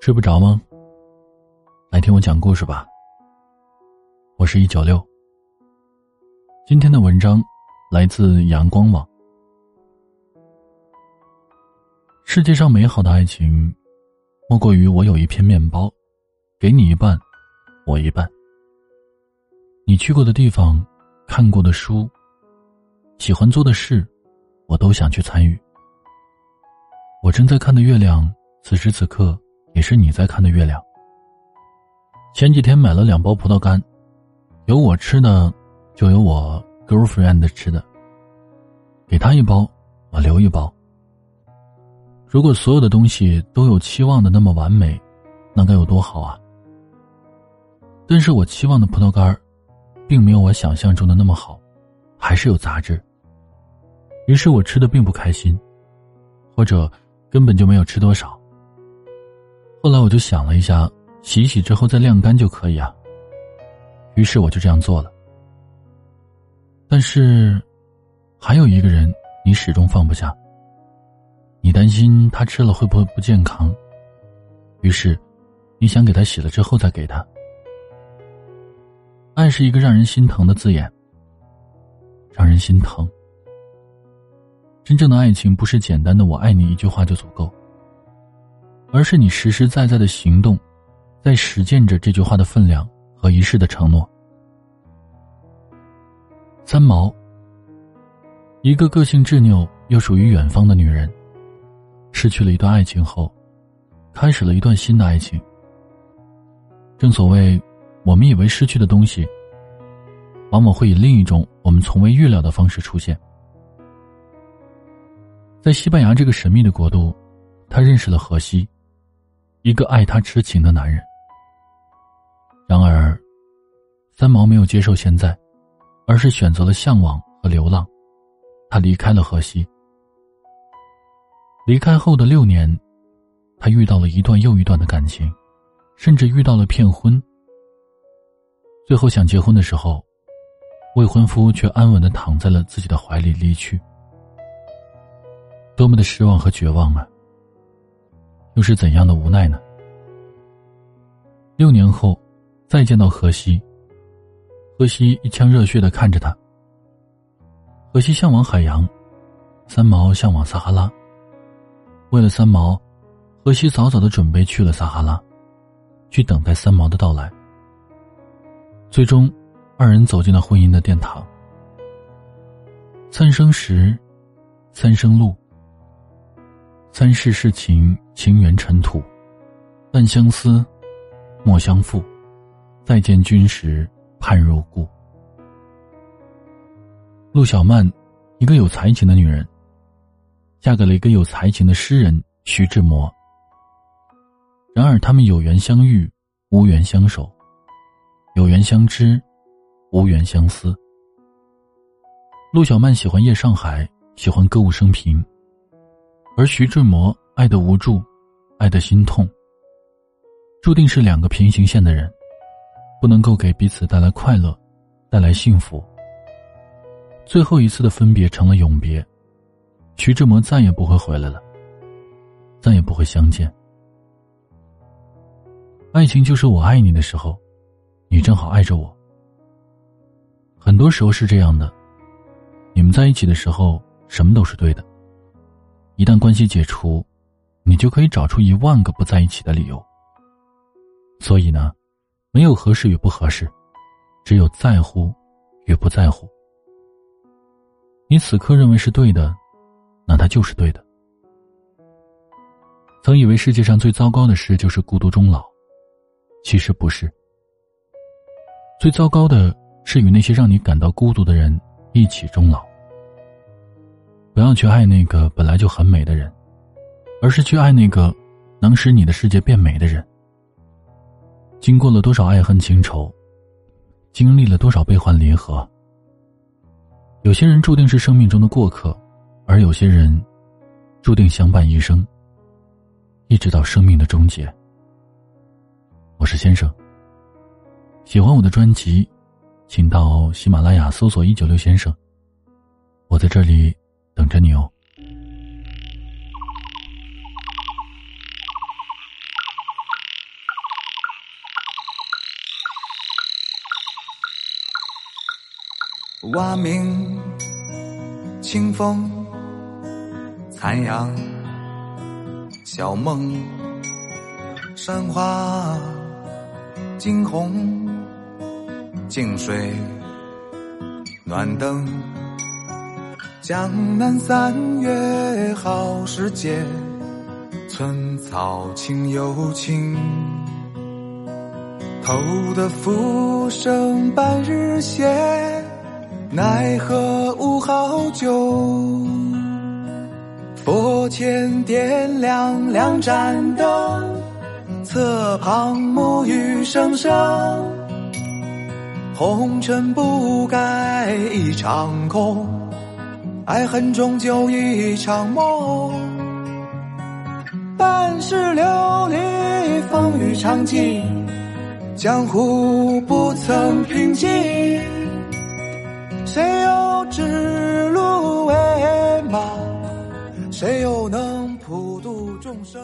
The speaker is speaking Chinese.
睡不着吗？来听我讲故事吧。我是一九六。今天的文章来自阳光网。世界上美好的爱情，莫过于我有一片面包，给你一半，我一半。你去过的地方，看过的书，喜欢做的事，我都想去参与。我正在看的月亮，此时此刻。也是你在看的月亮。前几天买了两包葡萄干，有我吃的，就有我 girlfriend 吃的。给他一包，我留一包。如果所有的东西都有期望的那么完美，那该有多好啊！但是我期望的葡萄干并没有我想象中的那么好，还是有杂质。于是我吃的并不开心，或者根本就没有吃多少。后来我就想了一下，洗洗之后再晾干就可以啊。于是我就这样做了。但是，还有一个人你始终放不下。你担心他吃了会不会不健康，于是，你想给他洗了之后再给他。爱是一个让人心疼的字眼，让人心疼。真正的爱情不是简单的“我爱你”一句话就足够。而是你实实在在的行动，在实践着这句话的分量和一世的承诺。三毛，一个个性执拗又属于远方的女人，失去了一段爱情后，开始了一段新的爱情。正所谓，我们以为失去的东西，往往会以另一种我们从未预料的方式出现。在西班牙这个神秘的国度，他认识了荷西。一个爱他痴情的男人。然而，三毛没有接受现在，而是选择了向往和流浪。他离开了河西。离开后的六年，他遇到了一段又一段的感情，甚至遇到了骗婚。最后想结婚的时候，未婚夫却安稳的躺在了自己的怀里离去。多么的失望和绝望啊！又是怎样的无奈呢？六年后，再见到荷西。荷西一腔热血的看着他。荷西向往海洋，三毛向往撒哈拉。为了三毛，荷西早早的准备去了撒哈拉，去等待三毛的到来。最终，二人走进了婚姻的殿堂。三生石，三生路。三世是情，情缘尘土；但相思，莫相负。再见君时，盼如故。陆小曼，一个有才情的女人，嫁给了一个有才情的诗人徐志摩。然而，他们有缘相遇，无缘相守；有缘相知，无缘相思。陆小曼喜欢夜上海，喜欢歌舞升平。而徐志摩爱的无助，爱的心痛。注定是两个平行线的人，不能够给彼此带来快乐，带来幸福。最后一次的分别成了永别，徐志摩再也不会回来了，再也不会相见。爱情就是我爱你的时候，你正好爱着我。很多时候是这样的，你们在一起的时候，什么都是对的。一旦关系解除，你就可以找出一万个不在一起的理由。所以呢，没有合适与不合适，只有在乎与不在乎。你此刻认为是对的，那它就是对的。曾以为世界上最糟糕的事就是孤独终老，其实不是。最糟糕的是与那些让你感到孤独的人一起终老。不要去爱那个本来就很美的人，而是去爱那个能使你的世界变美的人。经过了多少爱恨情仇，经历了多少悲欢离合，有些人注定是生命中的过客，而有些人注定相伴一生，一直到生命的终结。我是先生，喜欢我的专辑，请到喜马拉雅搜索“一九六先生”，我在这里。等着你哦。蛙鸣。清风。残阳。小梦。山花。惊鸿。静水。暖灯。江南三月好时节，寸草青又青。偷得浮生半日闲，奈何无好酒。佛前点亮两盏灯，侧旁沐雨声声。红尘不改一场空，爱恨终究一场梦。半世流离，风雨长尽。江湖不曾平静，谁又指路为马？谁又能普度众生？